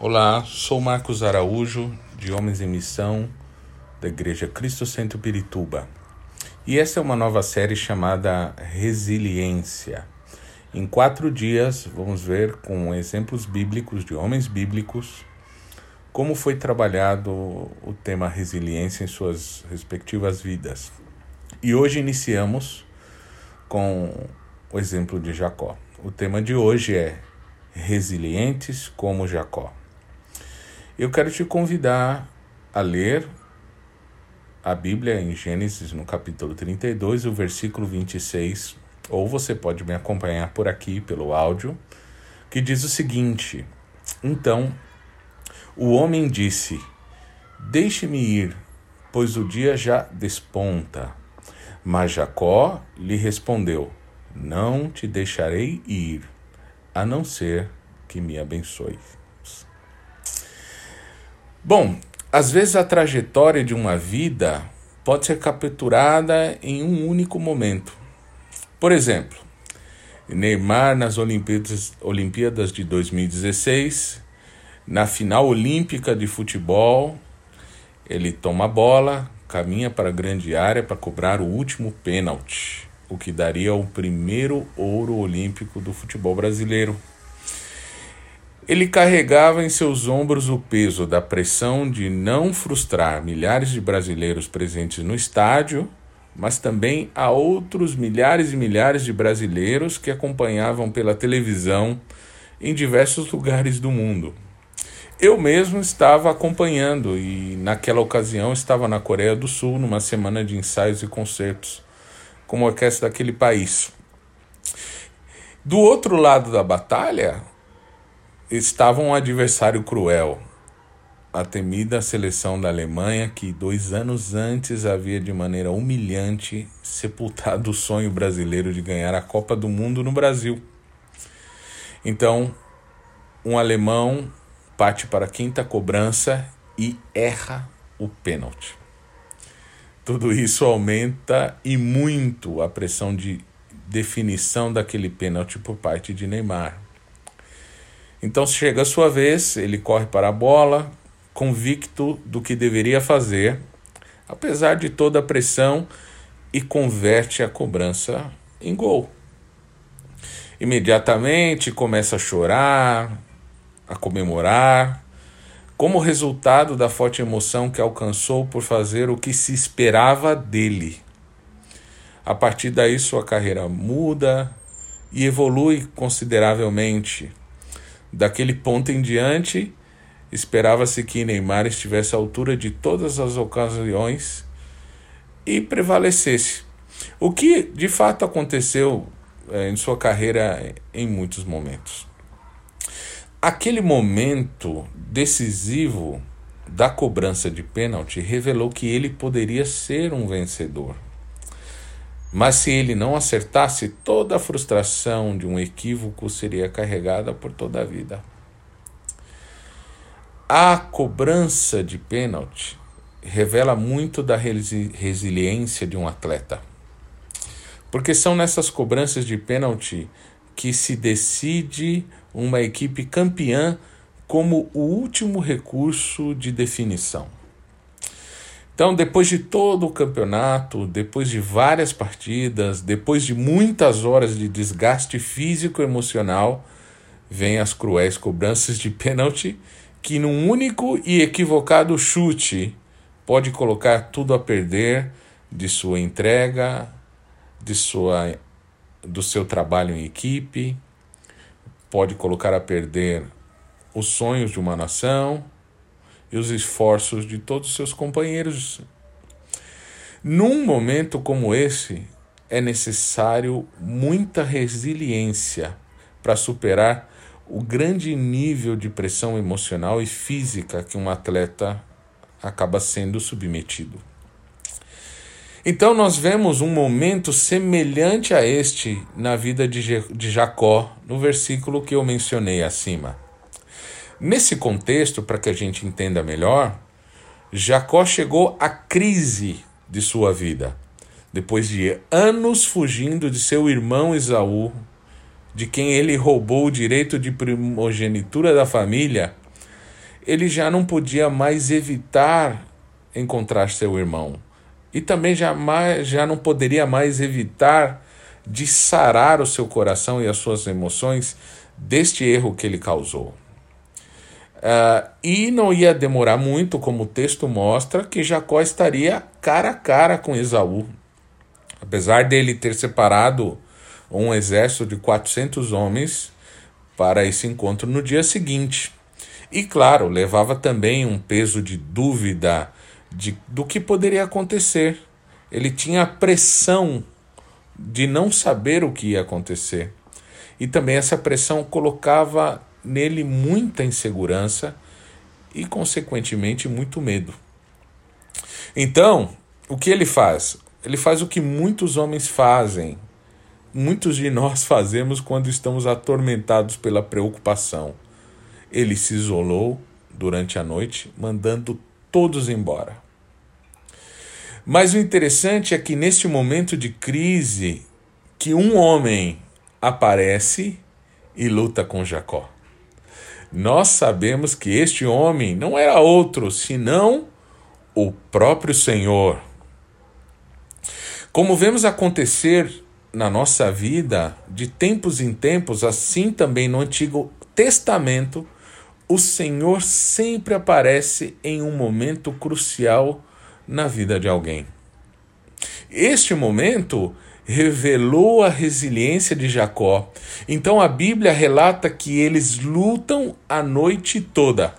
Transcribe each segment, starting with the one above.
Olá, sou Marcos Araújo, de Homens em Missão, da Igreja Cristo Centro Pirituba. E essa é uma nova série chamada Resiliência. Em quatro dias, vamos ver com exemplos bíblicos, de homens bíblicos, como foi trabalhado o tema resiliência em suas respectivas vidas. E hoje iniciamos com o exemplo de Jacó. O tema de hoje é Resilientes como Jacó. Eu quero te convidar a ler a Bíblia em Gênesis, no capítulo 32, o versículo 26, ou você pode me acompanhar por aqui pelo áudio, que diz o seguinte: Então o homem disse: Deixe-me ir, pois o dia já desponta. Mas Jacó lhe respondeu: Não te deixarei ir, a não ser que me abençoe. Bom, às vezes a trajetória de uma vida pode ser capturada em um único momento. Por exemplo, Neymar nas Olimpíadas, Olimpíadas de 2016, na final olímpica de futebol, ele toma a bola, caminha para a grande área para cobrar o último pênalti, o que daria o primeiro ouro olímpico do futebol brasileiro. Ele carregava em seus ombros o peso da pressão de não frustrar milhares de brasileiros presentes no estádio, mas também a outros milhares e milhares de brasileiros que acompanhavam pela televisão em diversos lugares do mundo. Eu mesmo estava acompanhando e, naquela ocasião, estava na Coreia do Sul numa semana de ensaios e concertos com a orquestra daquele país. Do outro lado da batalha, estava um adversário cruel, a temida seleção da Alemanha, que dois anos antes havia de maneira humilhante sepultado o sonho brasileiro de ganhar a Copa do Mundo no Brasil. Então, um alemão parte para a quinta cobrança e erra o pênalti. Tudo isso aumenta e muito a pressão de definição daquele pênalti por parte de Neymar. Então chega a sua vez, ele corre para a bola, convicto do que deveria fazer, apesar de toda a pressão, e converte a cobrança em gol. Imediatamente começa a chorar, a comemorar, como resultado da forte emoção que alcançou por fazer o que se esperava dele. A partir daí, sua carreira muda e evolui consideravelmente. Daquele ponto em diante, esperava-se que Neymar estivesse à altura de todas as ocasiões e prevalecesse. O que de fato aconteceu é, em sua carreira em muitos momentos. Aquele momento decisivo da cobrança de pênalti revelou que ele poderia ser um vencedor. Mas se ele não acertasse, toda a frustração de um equívoco seria carregada por toda a vida. A cobrança de pênalti revela muito da resi resiliência de um atleta. Porque são nessas cobranças de pênalti que se decide uma equipe campeã como o último recurso de definição. Então, depois de todo o campeonato, depois de várias partidas, depois de muitas horas de desgaste físico e emocional, vêm as cruéis cobranças de pênalti que num único e equivocado chute pode colocar tudo a perder de sua entrega, de sua do seu trabalho em equipe, pode colocar a perder os sonhos de uma nação, e os esforços de todos os seus companheiros. Num momento como esse, é necessário muita resiliência para superar o grande nível de pressão emocional e física que um atleta acaba sendo submetido. Então, nós vemos um momento semelhante a este na vida de Jacó, no versículo que eu mencionei acima. Nesse contexto, para que a gente entenda melhor, Jacó chegou à crise de sua vida. Depois de anos fugindo de seu irmão Esaú, de quem ele roubou o direito de primogenitura da família, ele já não podia mais evitar encontrar seu irmão. E também jamais, já não poderia mais evitar de sarar o seu coração e as suas emoções deste erro que ele causou. Uh, e não ia demorar muito, como o texto mostra, que Jacó estaria cara a cara com Esaú. Apesar dele ter separado um exército de 400 homens para esse encontro no dia seguinte. E claro, levava também um peso de dúvida de, do que poderia acontecer. Ele tinha a pressão de não saber o que ia acontecer. E também essa pressão colocava nele muita insegurança e, consequentemente, muito medo. Então, o que ele faz? Ele faz o que muitos homens fazem, muitos de nós fazemos quando estamos atormentados pela preocupação. Ele se isolou durante a noite, mandando todos embora. Mas o interessante é que neste momento de crise, que um homem aparece e luta com Jacó nós sabemos que este homem não era outro senão o próprio Senhor. Como vemos acontecer na nossa vida, de tempos em tempos, assim também no Antigo Testamento, o Senhor sempre aparece em um momento crucial na vida de alguém. Este momento revelou a resiliência de Jacó. Então a Bíblia relata que eles lutam a noite toda.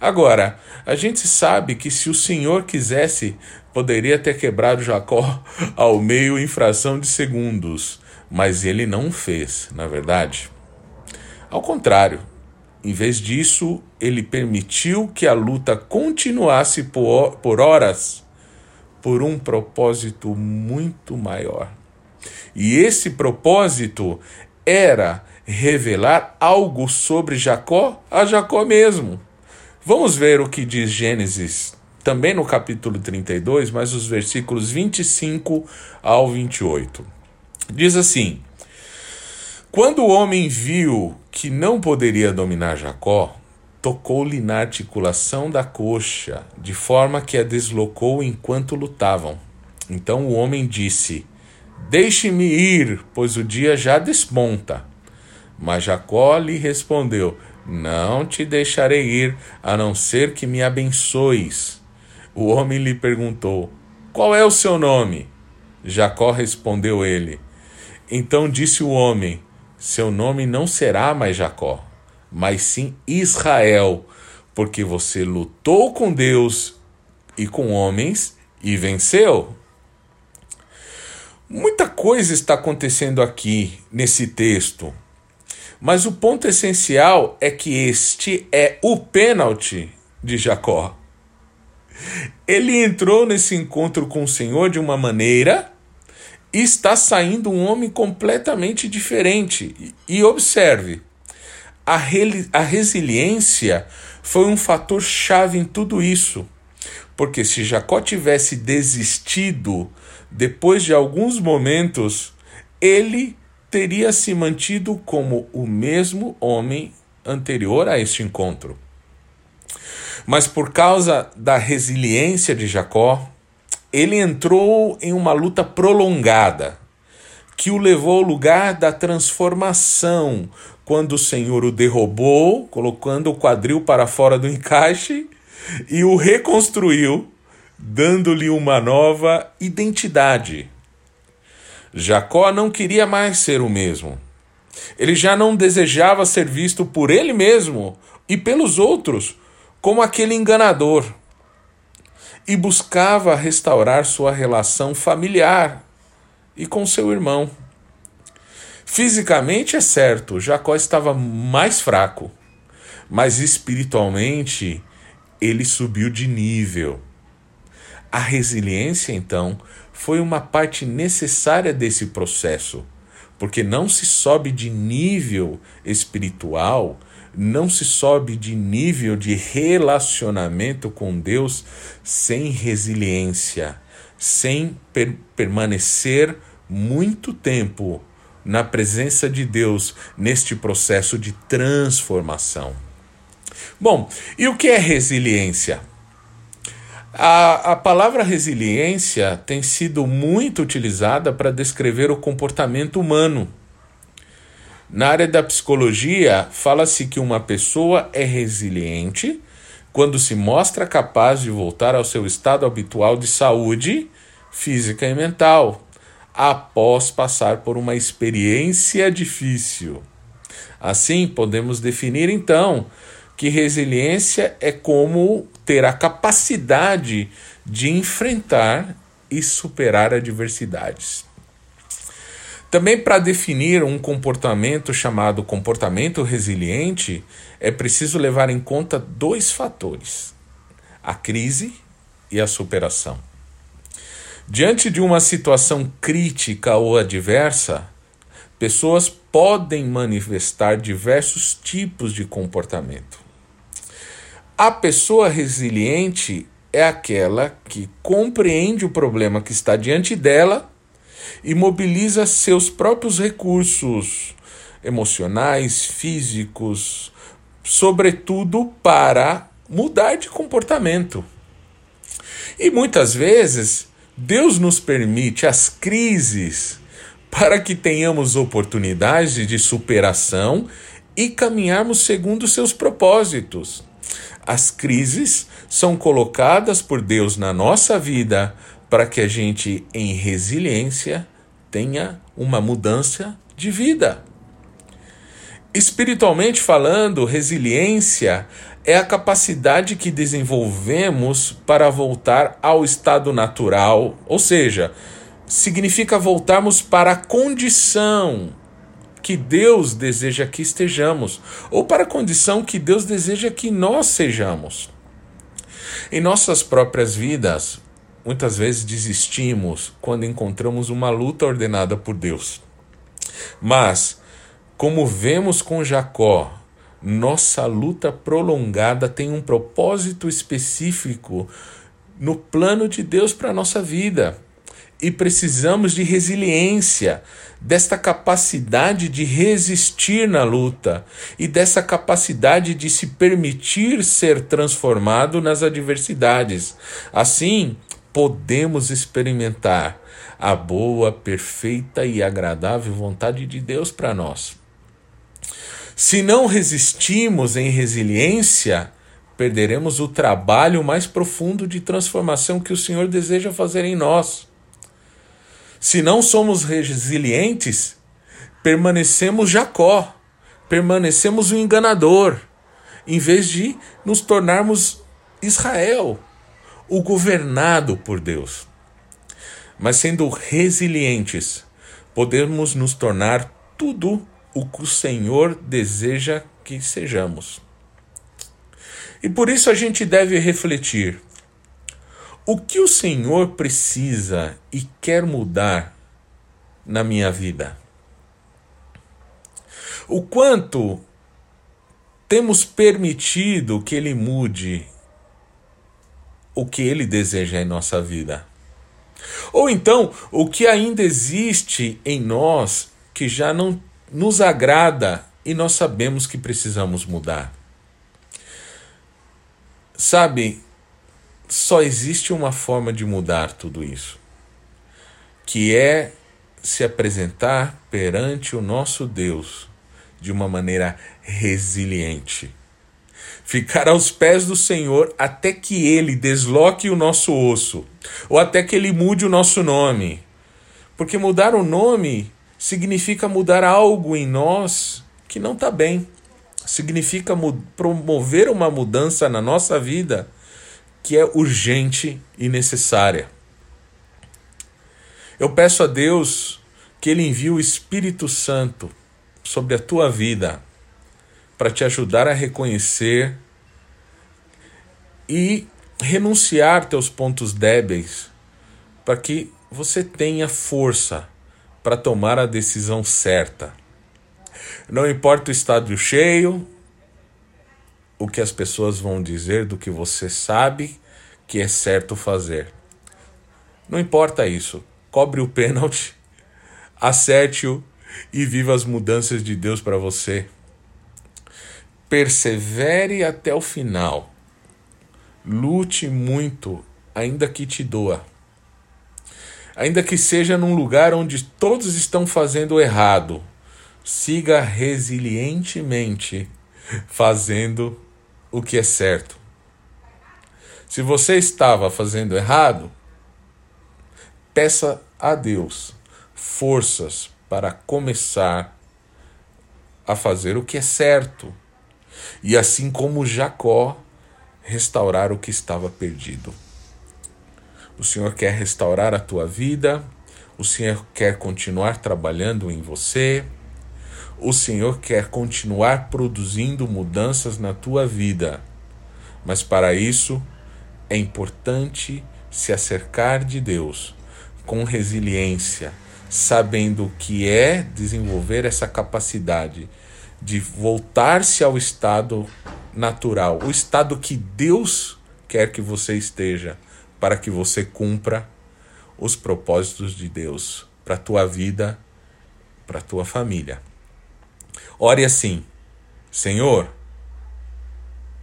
Agora, a gente sabe que se o Senhor quisesse, poderia ter quebrado Jacó ao meio em fração de segundos, mas ele não fez, na verdade. Ao contrário, em vez disso, ele permitiu que a luta continuasse por, horas por um propósito muito maior. E esse propósito era revelar algo sobre Jacó a Jacó mesmo. Vamos ver o que diz Gênesis, também no capítulo 32, mas os versículos 25 ao 28. Diz assim: Quando o homem viu que não poderia dominar Jacó, tocou-lhe na articulação da coxa, de forma que a deslocou enquanto lutavam. Então o homem disse: Deixe-me ir, pois o dia já desponta. Mas Jacó lhe respondeu: Não te deixarei ir, a não ser que me abençoes. O homem lhe perguntou: Qual é o seu nome? Jacó respondeu ele. Então disse o homem: Seu nome não será mais Jacó, mas sim Israel, porque você lutou com Deus e com homens e venceu. Muita coisa está acontecendo aqui nesse texto, mas o ponto essencial é que este é o pênalti de Jacó. Ele entrou nesse encontro com o Senhor de uma maneira e está saindo um homem completamente diferente. E observe, a, a resiliência foi um fator chave em tudo isso. Porque se Jacó tivesse desistido depois de alguns momentos, ele teria se mantido como o mesmo homem anterior a este encontro. Mas por causa da resiliência de Jacó, ele entrou em uma luta prolongada, que o levou ao lugar da transformação, quando o Senhor o derrubou, colocando o quadril para fora do encaixe, e o reconstruiu dando-lhe uma nova identidade. Jacó não queria mais ser o mesmo. Ele já não desejava ser visto por ele mesmo e pelos outros como aquele enganador. E buscava restaurar sua relação familiar e com seu irmão. Fisicamente é certo, Jacó estava mais fraco, mas espiritualmente ele subiu de nível. A resiliência, então, foi uma parte necessária desse processo, porque não se sobe de nível espiritual, não se sobe de nível de relacionamento com Deus sem resiliência, sem per permanecer muito tempo na presença de Deus neste processo de transformação. Bom, e o que é resiliência? A, a palavra resiliência tem sido muito utilizada para descrever o comportamento humano. Na área da psicologia, fala-se que uma pessoa é resiliente quando se mostra capaz de voltar ao seu estado habitual de saúde física e mental, após passar por uma experiência difícil. Assim, podemos definir então que resiliência é como ter a capacidade de enfrentar e superar adversidades. Também para definir um comportamento chamado comportamento resiliente, é preciso levar em conta dois fatores: a crise e a superação. Diante de uma situação crítica ou adversa, pessoas podem manifestar diversos tipos de comportamento. A pessoa resiliente é aquela que compreende o problema que está diante dela e mobiliza seus próprios recursos emocionais, físicos, sobretudo para mudar de comportamento. E muitas vezes Deus nos permite as crises para que tenhamos oportunidades de superação e caminharmos segundo seus propósitos. As crises são colocadas por Deus na nossa vida para que a gente, em resiliência, tenha uma mudança de vida. Espiritualmente falando, resiliência é a capacidade que desenvolvemos para voltar ao estado natural, ou seja, significa voltarmos para a condição que Deus deseja que estejamos, ou para a condição que Deus deseja que nós sejamos. Em nossas próprias vidas, Muitas vezes desistimos quando encontramos uma luta ordenada por Deus. Mas, como vemos com Jacó, nossa luta prolongada tem um propósito específico no plano de Deus para a nossa vida. E precisamos de resiliência, desta capacidade de resistir na luta e dessa capacidade de se permitir ser transformado nas adversidades. Assim, podemos experimentar a boa, perfeita e agradável vontade de Deus para nós. Se não resistimos em resiliência, perderemos o trabalho mais profundo de transformação que o Senhor deseja fazer em nós. Se não somos resilientes, permanecemos Jacó, permanecemos o enganador, em vez de nos tornarmos Israel, o governado por Deus. Mas sendo resilientes, podemos nos tornar tudo o que o Senhor deseja que sejamos. E por isso a gente deve refletir: o que o Senhor precisa e quer mudar na minha vida? O quanto temos permitido que Ele mude o que ele deseja em nossa vida. Ou então, o que ainda existe em nós que já não nos agrada e nós sabemos que precisamos mudar. Sabe, só existe uma forma de mudar tudo isso, que é se apresentar perante o nosso Deus de uma maneira resiliente ficar aos pés do Senhor até que ele desloque o nosso osso, ou até que ele mude o nosso nome. Porque mudar o nome significa mudar algo em nós que não está bem. Significa promover uma mudança na nossa vida que é urgente e necessária. Eu peço a Deus que Ele envie o Espírito Santo sobre a tua vida para te ajudar a reconhecer e renunciar teus pontos débeis, para que você tenha força para tomar a decisão certa. Não importa o estádio cheio, o que as pessoas vão dizer do que você sabe que é certo fazer. Não importa isso. Cobre o pênalti, acerte-o e viva as mudanças de Deus para você. persevere até o final. Lute muito, ainda que te doa. Ainda que seja num lugar onde todos estão fazendo errado, siga resilientemente fazendo o que é certo. Se você estava fazendo errado, peça a Deus forças para começar a fazer o que é certo. E assim como Jacó, restaurar o que estava perdido. O Senhor quer restaurar a tua vida, o Senhor quer continuar trabalhando em você, o Senhor quer continuar produzindo mudanças na tua vida. Mas para isso é importante se acercar de Deus com resiliência, sabendo o que é desenvolver essa capacidade de voltar-se ao estado natural, o estado que Deus quer que você esteja, para que você cumpra os propósitos de Deus para a tua vida, para a tua família. Ore assim: Senhor,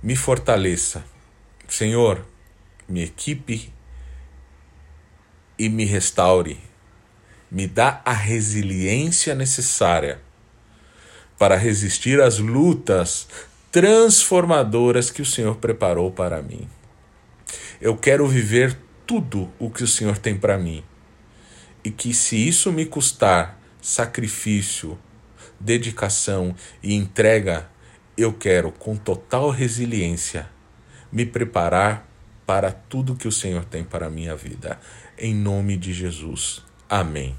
me fortaleça. Senhor, me equipe e me restaure. Me dá a resiliência necessária para resistir às lutas transformadoras que o Senhor preparou para mim. Eu quero viver tudo o que o Senhor tem para mim. E que se isso me custar sacrifício, dedicação e entrega, eu quero, com total resiliência, me preparar para tudo que o Senhor tem para a minha vida. Em nome de Jesus. Amém.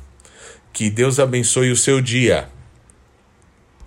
Que Deus abençoe o seu dia